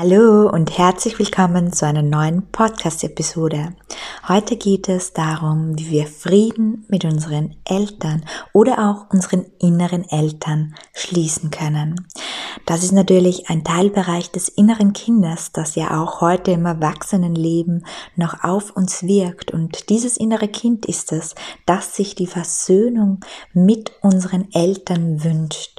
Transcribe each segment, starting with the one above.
Hallo und herzlich willkommen zu einer neuen Podcast-Episode. Heute geht es darum, wie wir Frieden mit unseren Eltern oder auch unseren inneren Eltern schließen können. Das ist natürlich ein Teilbereich des inneren Kindes, das ja auch heute im Erwachsenenleben noch auf uns wirkt. Und dieses innere Kind ist es, das sich die Versöhnung mit unseren Eltern wünscht.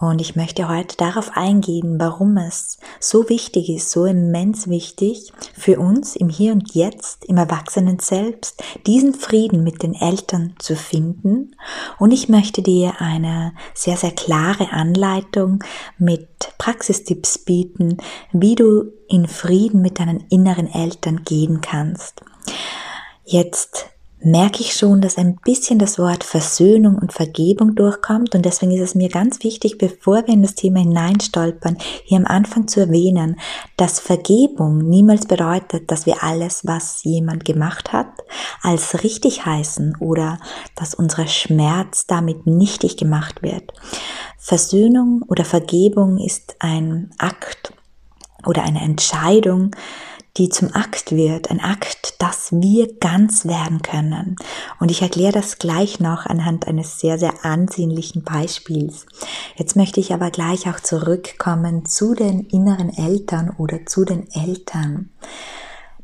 Und ich möchte heute darauf eingehen, warum es so wichtig ist, so immens wichtig für uns im Hier und Jetzt, im Erwachsenen selbst, diesen Frieden mit den Eltern zu finden. Und ich möchte dir eine sehr, sehr klare Anleitung mit Praxistipps bieten, wie du in Frieden mit deinen inneren Eltern gehen kannst. Jetzt merke ich schon, dass ein bisschen das Wort Versöhnung und Vergebung durchkommt und deswegen ist es mir ganz wichtig, bevor wir in das Thema hineinstolpern, hier am Anfang zu erwähnen, dass Vergebung niemals bedeutet, dass wir alles, was jemand gemacht hat, als richtig heißen oder dass unser Schmerz damit nichtig gemacht wird. Versöhnung oder Vergebung ist ein Akt oder eine Entscheidung, die zum Akt wird, ein Akt, dass wir ganz werden können. Und ich erkläre das gleich noch anhand eines sehr, sehr ansehnlichen Beispiels. Jetzt möchte ich aber gleich auch zurückkommen zu den inneren Eltern oder zu den Eltern.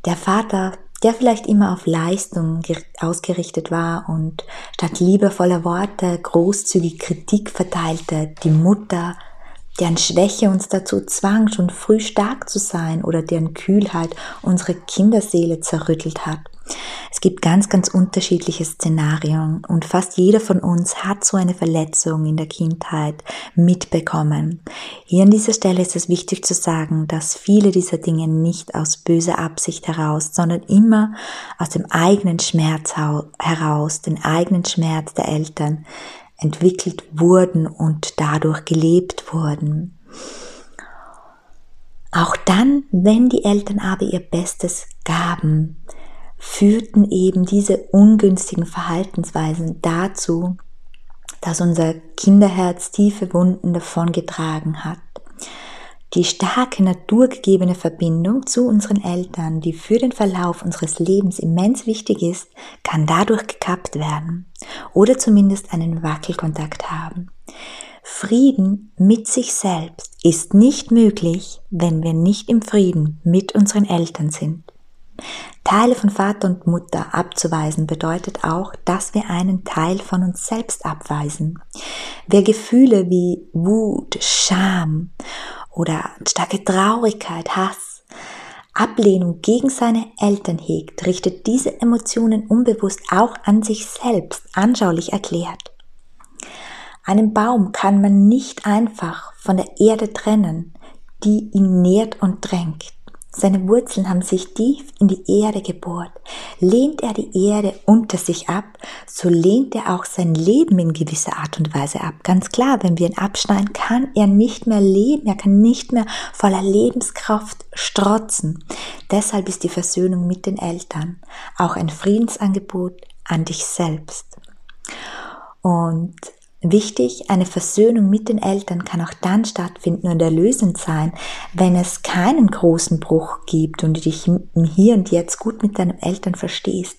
Der Vater, der vielleicht immer auf Leistung ausgerichtet war und statt liebevoller Worte großzügig Kritik verteilte, die Mutter, deren Schwäche uns dazu zwang, schon früh stark zu sein oder deren Kühlheit unsere Kinderseele zerrüttelt hat. Es gibt ganz, ganz unterschiedliche Szenarien und fast jeder von uns hat so eine Verletzung in der Kindheit mitbekommen. Hier an dieser Stelle ist es wichtig zu sagen, dass viele dieser Dinge nicht aus böser Absicht heraus, sondern immer aus dem eigenen Schmerz heraus, den eigenen Schmerz der Eltern entwickelt wurden und dadurch gelebt wurden. Auch dann, wenn die Eltern aber ihr Bestes gaben, führten eben diese ungünstigen Verhaltensweisen dazu, dass unser Kinderherz tiefe Wunden davongetragen hat. Die starke naturgegebene Verbindung zu unseren Eltern, die für den Verlauf unseres Lebens immens wichtig ist, kann dadurch gekappt werden oder zumindest einen Wackelkontakt haben. Frieden mit sich selbst ist nicht möglich, wenn wir nicht im Frieden mit unseren Eltern sind. Teile von Vater und Mutter abzuweisen bedeutet auch, dass wir einen Teil von uns selbst abweisen. Wer Gefühle wie Wut, Scham oder starke Traurigkeit, Hass, Ablehnung gegen seine Eltern hegt, richtet diese Emotionen unbewusst auch an sich selbst, anschaulich erklärt. Einen Baum kann man nicht einfach von der Erde trennen, die ihn nährt und drängt. Seine Wurzeln haben sich tief in die Erde gebohrt. Lehnt er die Erde unter sich ab, so lehnt er auch sein Leben in gewisser Art und Weise ab. Ganz klar, wenn wir ihn abschneiden, kann er nicht mehr leben, er kann nicht mehr voller Lebenskraft strotzen. Deshalb ist die Versöhnung mit den Eltern auch ein Friedensangebot an dich selbst. Und Wichtig, eine Versöhnung mit den Eltern kann auch dann stattfinden und erlösend sein, wenn es keinen großen Bruch gibt und du dich Hier und Jetzt gut mit deinen Eltern verstehst.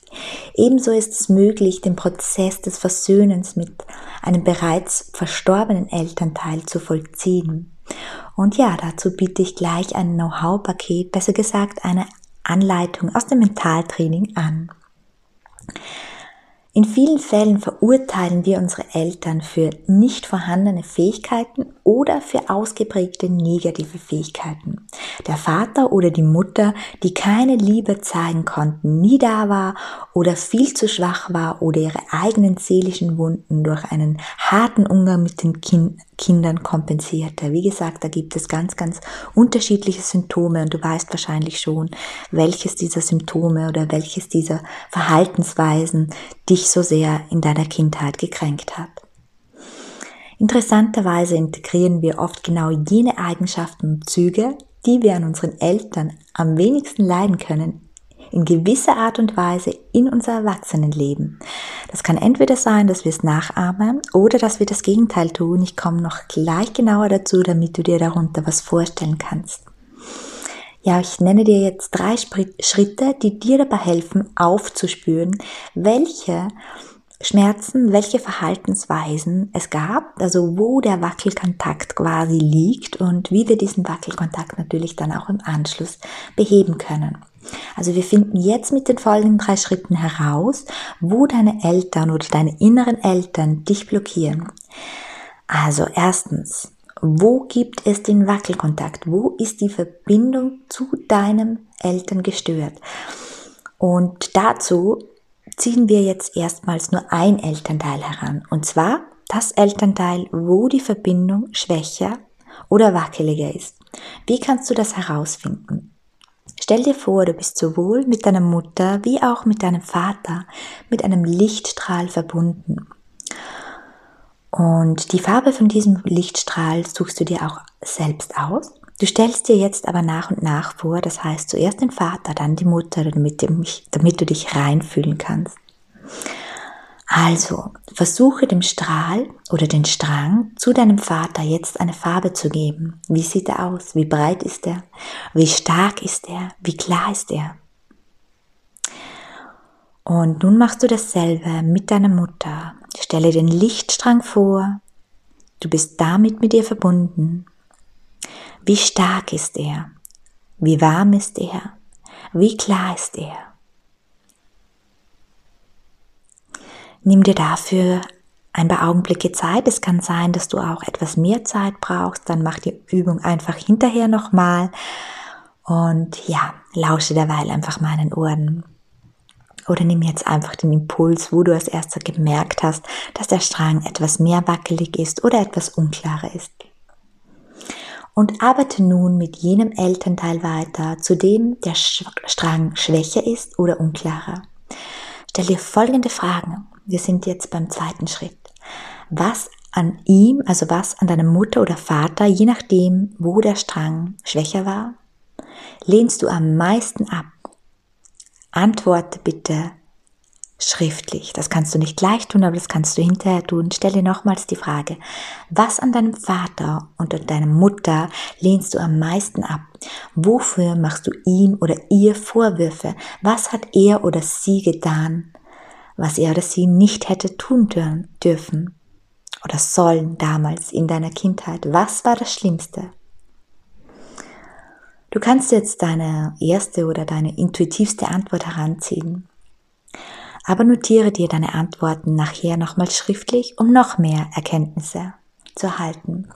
Ebenso ist es möglich, den Prozess des Versöhnens mit einem bereits verstorbenen Elternteil zu vollziehen. Und ja, dazu biete ich gleich ein Know-how-Paket, besser gesagt eine Anleitung aus dem Mentaltraining an. In vielen Fällen verurteilen wir unsere Eltern für nicht vorhandene Fähigkeiten oder für ausgeprägte negative Fähigkeiten. Der Vater oder die Mutter, die keine Liebe zeigen konnten, nie da war oder viel zu schwach war oder ihre eigenen seelischen Wunden durch einen harten Umgang mit den kind Kindern kompensierte. Wie gesagt, da gibt es ganz, ganz unterschiedliche Symptome und du weißt wahrscheinlich schon, welches dieser Symptome oder welches dieser Verhaltensweisen dich so sehr in deiner Kindheit gekränkt hat. Interessanterweise integrieren wir oft genau jene Eigenschaften und Züge, die wir an unseren Eltern am wenigsten leiden können, in gewisser Art und Weise in unser Erwachsenenleben. Das kann entweder sein, dass wir es nachahmen oder dass wir das Gegenteil tun. Ich komme noch gleich genauer dazu, damit du dir darunter was vorstellen kannst. Ja, ich nenne dir jetzt drei Schritte, die dir dabei helfen, aufzuspüren, welche Schmerzen, welche Verhaltensweisen es gab, also wo der Wackelkontakt quasi liegt und wie wir diesen Wackelkontakt natürlich dann auch im Anschluss beheben können. Also wir finden jetzt mit den folgenden drei Schritten heraus, wo deine Eltern oder deine inneren Eltern dich blockieren. Also erstens, wo gibt es den Wackelkontakt? Wo ist die Verbindung zu deinem Eltern gestört? Und dazu ziehen wir jetzt erstmals nur ein Elternteil heran. Und zwar das Elternteil, wo die Verbindung schwächer oder wackeliger ist. Wie kannst du das herausfinden? Stell dir vor, du bist sowohl mit deiner Mutter wie auch mit deinem Vater mit einem Lichtstrahl verbunden. Und die Farbe von diesem Lichtstrahl suchst du dir auch selbst aus. Du stellst dir jetzt aber nach und nach vor, das heißt zuerst den Vater, dann die Mutter, damit, damit du dich reinfühlen kannst. Also, versuche dem Strahl oder den Strang zu deinem Vater jetzt eine Farbe zu geben. Wie sieht er aus? Wie breit ist er? Wie stark ist er? Wie klar ist er? Und nun machst du dasselbe mit deiner Mutter. Stelle den Lichtstrang vor. Du bist damit mit ihr verbunden. Wie stark ist er? Wie warm ist er? Wie klar ist er? Nimm dir dafür ein paar Augenblicke Zeit. Es kann sein, dass du auch etwas mehr Zeit brauchst. Dann mach die Übung einfach hinterher nochmal. Und ja, lausche derweil einfach meinen Ohren. Oder nimm jetzt einfach den Impuls, wo du als erster gemerkt hast, dass der Strang etwas mehr wackelig ist oder etwas unklarer ist und arbeite nun mit jenem Elternteil weiter, zu dem der Strang schwächer ist oder unklarer. Stell dir folgende Fragen. Wir sind jetzt beim zweiten Schritt. Was an ihm, also was an deiner Mutter oder Vater, je nachdem, wo der Strang schwächer war, lehnst du am meisten ab? Antworte bitte schriftlich. Das kannst du nicht gleich tun, aber das kannst du hinterher tun. Stell dir nochmals die Frage, was an deinem Vater und an deiner Mutter lehnst du am meisten ab? Wofür machst du ihm oder ihr Vorwürfe? Was hat er oder sie getan, was er oder sie nicht hätte tun dürfen oder sollen damals in deiner Kindheit? Was war das Schlimmste? Du kannst jetzt deine erste oder deine intuitivste Antwort heranziehen aber notiere dir deine Antworten nachher nochmal schriftlich, um noch mehr Erkenntnisse zu erhalten.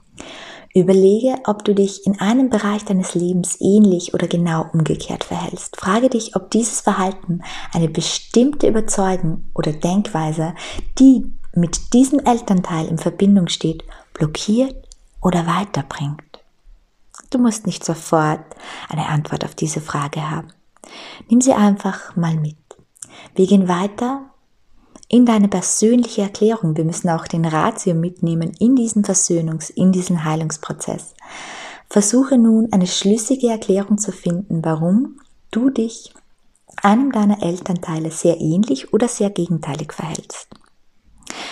Überlege, ob du dich in einem Bereich deines Lebens ähnlich oder genau umgekehrt verhältst. Frage dich, ob dieses Verhalten eine bestimmte Überzeugung oder Denkweise, die mit diesem Elternteil in Verbindung steht, blockiert oder weiterbringt. Du musst nicht sofort eine Antwort auf diese Frage haben. Nimm sie einfach mal mit. Wir gehen weiter in deine persönliche Erklärung. Wir müssen auch den Ratio mitnehmen in diesen Versöhnungs-, in diesen Heilungsprozess. Versuche nun eine schlüssige Erklärung zu finden, warum du dich einem deiner Elternteile sehr ähnlich oder sehr gegenteilig verhältst.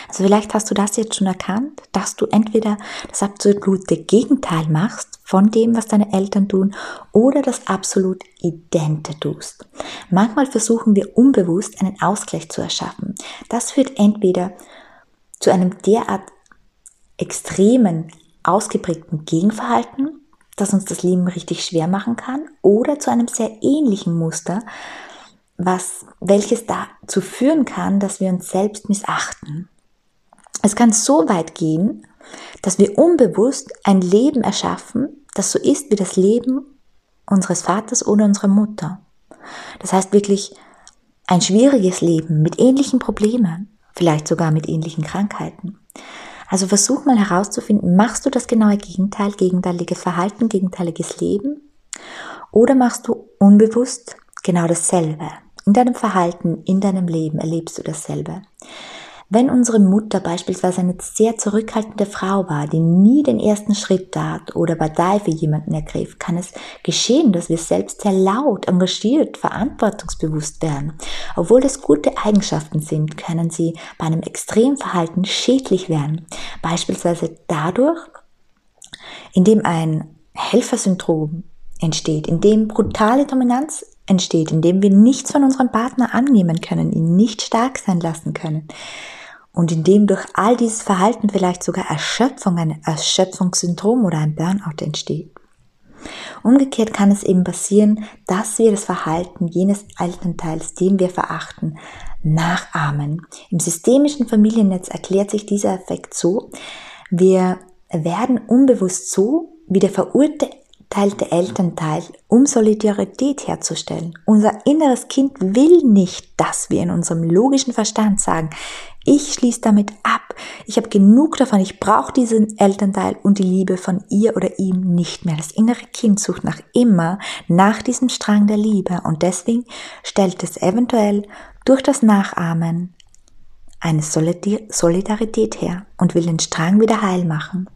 Also vielleicht hast du das jetzt schon erkannt, dass du entweder das absolute Gegenteil machst von dem, was deine Eltern tun, oder das absolut Idente tust. Manchmal versuchen wir unbewusst einen Ausgleich zu erschaffen. Das führt entweder zu einem derart extremen, ausgeprägten Gegenverhalten, das uns das Leben richtig schwer machen kann, oder zu einem sehr ähnlichen Muster, was, welches dazu führen kann, dass wir uns selbst missachten. Es kann so weit gehen, dass wir unbewusst ein Leben erschaffen, das so ist wie das Leben unseres Vaters oder unserer Mutter. Das heißt wirklich ein schwieriges Leben mit ähnlichen Problemen, vielleicht sogar mit ähnlichen Krankheiten. Also versuch mal herauszufinden, machst du das genaue Gegenteil, gegenteiliges Verhalten, gegenteiliges Leben? Oder machst du unbewusst genau dasselbe? In deinem Verhalten, in deinem Leben erlebst du dasselbe. Wenn unsere Mutter beispielsweise eine sehr zurückhaltende Frau war, die nie den ersten Schritt tat oder Partei für jemanden ergriff, kann es geschehen, dass wir selbst sehr laut, engagiert, verantwortungsbewusst werden. Obwohl das gute Eigenschaften sind, können sie bei einem Extremverhalten schädlich werden. Beispielsweise dadurch, indem ein Helfersyndrom entsteht, indem brutale Dominanz entsteht, indem wir nichts von unserem Partner annehmen können, ihn nicht stark sein lassen können, und indem durch all dieses Verhalten vielleicht sogar Erschöpfung, ein Erschöpfungssyndrom oder ein Burnout entsteht. Umgekehrt kann es eben passieren, dass wir das Verhalten jenes Elternteils, den wir verachten, nachahmen. Im systemischen Familiennetz erklärt sich dieser Effekt so, wir werden unbewusst so wie der verurteilte Elternteil, um Solidarität herzustellen. Unser inneres Kind will nicht, dass wir in unserem logischen Verstand sagen, ich schließe damit ab. Ich habe genug davon. Ich brauche diesen Elternteil und die Liebe von ihr oder ihm nicht mehr. Das innere Kind sucht nach immer nach diesem Strang der Liebe und deswegen stellt es eventuell durch das Nachahmen eine Solidarität her und will den Strang wieder heil machen.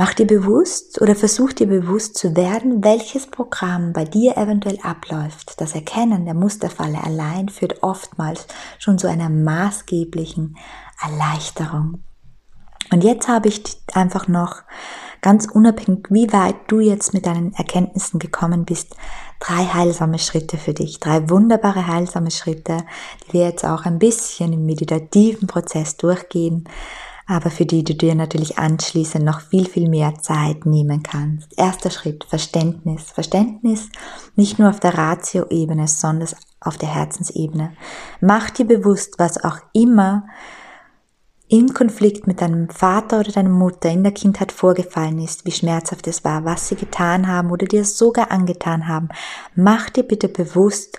Mach dir bewusst oder versuch dir bewusst zu werden, welches Programm bei dir eventuell abläuft. Das Erkennen der Musterfalle allein führt oftmals schon zu einer maßgeblichen Erleichterung. Und jetzt habe ich einfach noch ganz unabhängig, wie weit du jetzt mit deinen Erkenntnissen gekommen bist, drei heilsame Schritte für dich, drei wunderbare heilsame Schritte, die wir jetzt auch ein bisschen im meditativen Prozess durchgehen aber für die du dir natürlich anschließend noch viel, viel mehr Zeit nehmen kannst. Erster Schritt, Verständnis. Verständnis nicht nur auf der Ratio-Ebene, sondern auf der Herzensebene. Mach dir bewusst, was auch immer im Konflikt mit deinem Vater oder deiner Mutter in der Kindheit vorgefallen ist, wie schmerzhaft es war, was sie getan haben oder dir sogar angetan haben. Mach dir bitte bewusst,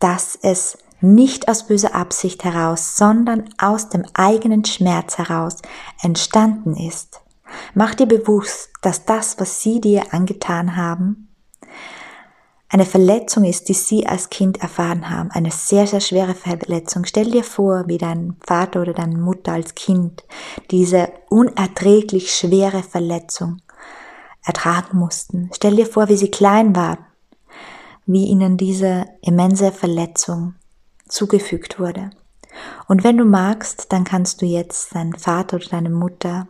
dass es nicht aus böser Absicht heraus, sondern aus dem eigenen Schmerz heraus entstanden ist. Mach dir bewusst, dass das, was sie dir angetan haben, eine Verletzung ist, die sie als Kind erfahren haben. Eine sehr, sehr schwere Verletzung. Stell dir vor, wie dein Vater oder deine Mutter als Kind diese unerträglich schwere Verletzung ertragen mussten. Stell dir vor, wie sie klein waren, wie ihnen diese immense Verletzung zugefügt wurde. Und wenn du magst, dann kannst du jetzt deinen Vater oder deine Mutter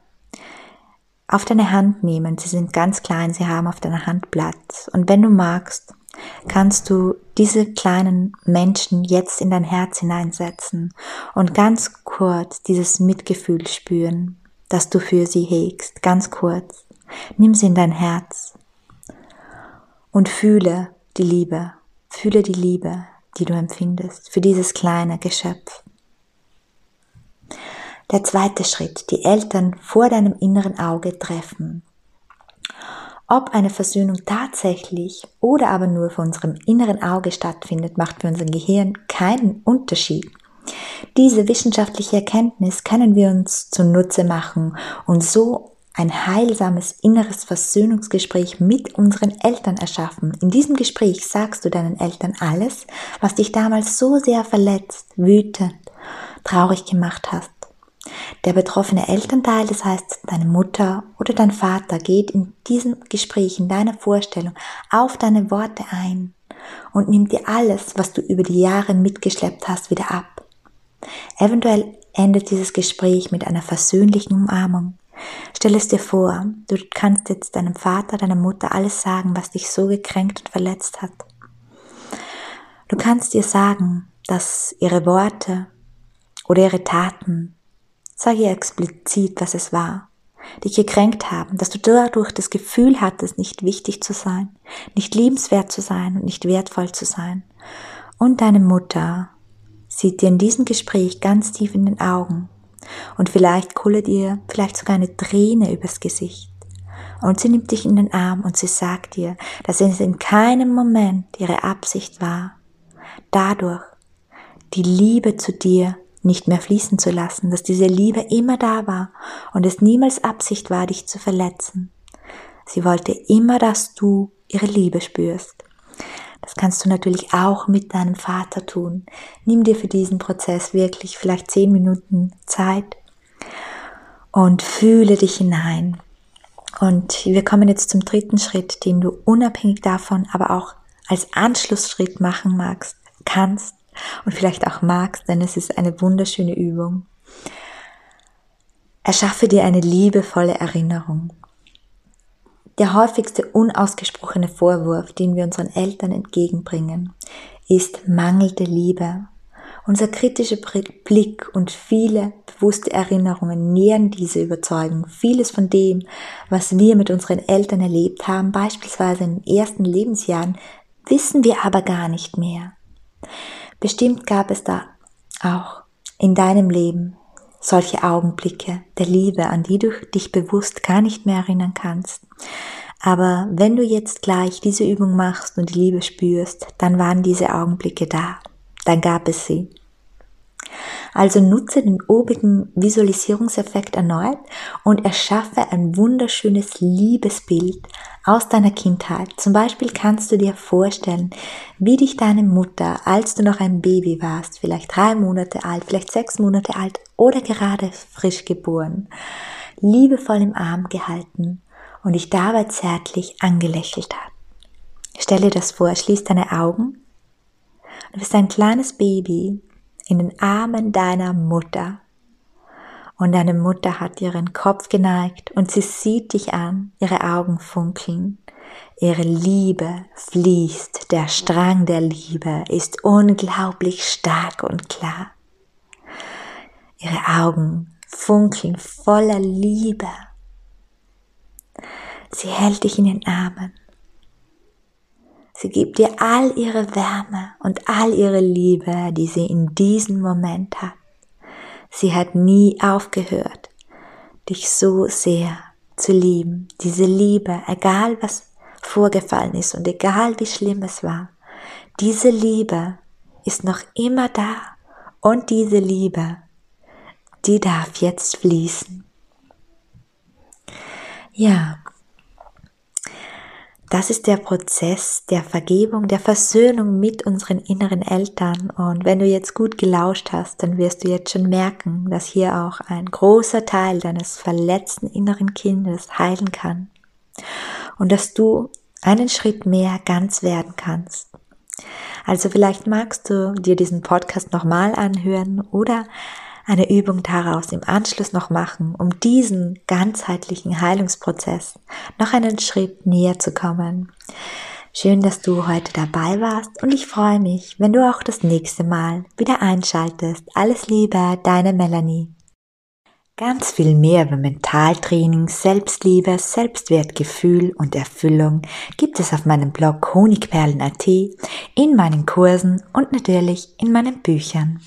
auf deine Hand nehmen. Sie sind ganz klein, sie haben auf deiner Hand Platz. Und wenn du magst, kannst du diese kleinen Menschen jetzt in dein Herz hineinsetzen und ganz kurz dieses Mitgefühl spüren, das du für sie hegst. Ganz kurz. Nimm sie in dein Herz und fühle die Liebe. Fühle die Liebe, die du empfindest für dieses kleine Geschöpf. Der zweite Schritt, die Eltern vor deinem inneren Auge treffen. Ob eine Versöhnung tatsächlich oder aber nur vor unserem inneren Auge stattfindet, macht für unser Gehirn keinen Unterschied. Diese wissenschaftliche Erkenntnis können wir uns zunutze machen und so ein heilsames inneres Versöhnungsgespräch mit unseren Eltern erschaffen. In diesem Gespräch sagst du deinen Eltern alles, was dich damals so sehr verletzt, wütend, traurig gemacht hast. Der betroffene Elternteil, das heißt deine Mutter oder dein Vater, geht in diesem Gespräch, in deiner Vorstellung auf deine Worte ein und nimmt dir alles, was du über die Jahre mitgeschleppt hast, wieder ab. Eventuell endet dieses Gespräch mit einer versöhnlichen Umarmung Stell es dir vor, du kannst jetzt deinem Vater, deiner Mutter alles sagen, was dich so gekränkt und verletzt hat. Du kannst ihr sagen, dass ihre Worte oder ihre Taten, sag ihr explizit, was es war, dich gekränkt haben, dass du dadurch das Gefühl hattest, nicht wichtig zu sein, nicht liebenswert zu sein und nicht wertvoll zu sein. Und deine Mutter sieht dir in diesem Gespräch ganz tief in den Augen Und vielleicht kullert ihr vielleicht sogar eine Träne übers Gesicht. Und sie nimmt dich in den Arm und sie sagt dir, dass es in keinem Moment ihre Absicht war, dadurch die Liebe zu dir nicht mehr fließen zu lassen, dass diese Liebe immer da war und es niemals Absicht war, dich zu verletzen. Sie wollte immer, dass du ihre Liebe spürst. Das kannst du natürlich auch mit deinem Vater tun. Nimm dir für diesen Prozess wirklich vielleicht zehn Minuten Zeit und fühle dich hinein. Und wir kommen jetzt zum dritten Schritt, den du unabhängig davon, aber auch als Anschlussschritt machen magst, kannst und vielleicht auch magst, denn es ist eine wunderschöne Übung. Erschaffe dir eine liebevolle Erinnerung. Der häufigste unausgesprochene Vorwurf, den wir unseren Eltern entgegenbringen, ist mangelnde Liebe. Unser kritischer Blick und viele bewusste Erinnerungen nähern diese Überzeugung. Vieles von dem, was wir mit unseren Eltern erlebt haben, beispielsweise in den ersten Lebensjahren, wissen wir aber gar nicht mehr. Bestimmt gab es da auch in deinem Leben solche Augenblicke der Liebe, an die du dich bewusst gar nicht mehr erinnern kannst. Aber wenn du jetzt gleich diese Übung machst und die Liebe spürst, dann waren diese Augenblicke da. Dann gab es sie. Also nutze den obigen Visualisierungseffekt erneut und erschaffe ein wunderschönes Liebesbild aus deiner Kindheit. Zum Beispiel kannst du dir vorstellen, wie dich deine Mutter, als du noch ein Baby warst, vielleicht drei Monate alt, vielleicht sechs Monate alt oder gerade frisch geboren, liebevoll im Arm gehalten und dich dabei zärtlich angelächelt hat. Stell dir das vor, schließ deine Augen. Du bist ein kleines Baby in den Armen deiner Mutter. Und deine Mutter hat ihren Kopf geneigt und sie sieht dich an, ihre Augen funkeln. Ihre Liebe fließt, der Strang der Liebe ist unglaublich stark und klar. Ihre Augen funkeln voller Liebe. Sie hält dich in den Armen Sie gibt dir all ihre Wärme und all ihre Liebe, die sie in diesem Moment hat. Sie hat nie aufgehört, dich so sehr zu lieben. Diese Liebe, egal was vorgefallen ist und egal wie schlimm es war, diese Liebe ist noch immer da und diese Liebe, die darf jetzt fließen. Ja, das ist der Prozess der Vergebung, der Versöhnung mit unseren inneren Eltern. Und wenn du jetzt gut gelauscht hast, dann wirst du jetzt schon merken, dass hier auch ein großer Teil deines verletzten inneren Kindes heilen kann. Und dass du einen Schritt mehr ganz werden kannst. Also vielleicht magst du dir diesen Podcast nochmal anhören oder eine Übung daraus im Anschluss noch machen, um diesen ganzheitlichen Heilungsprozess noch einen Schritt näher zu kommen. Schön, dass du heute dabei warst und ich freue mich, wenn du auch das nächste Mal wieder einschaltest. Alles Liebe, deine Melanie. Ganz viel mehr über Mentaltraining, Selbstliebe, Selbstwertgefühl und Erfüllung gibt es auf meinem Blog Honigperlen.at, in meinen Kursen und natürlich in meinen Büchern.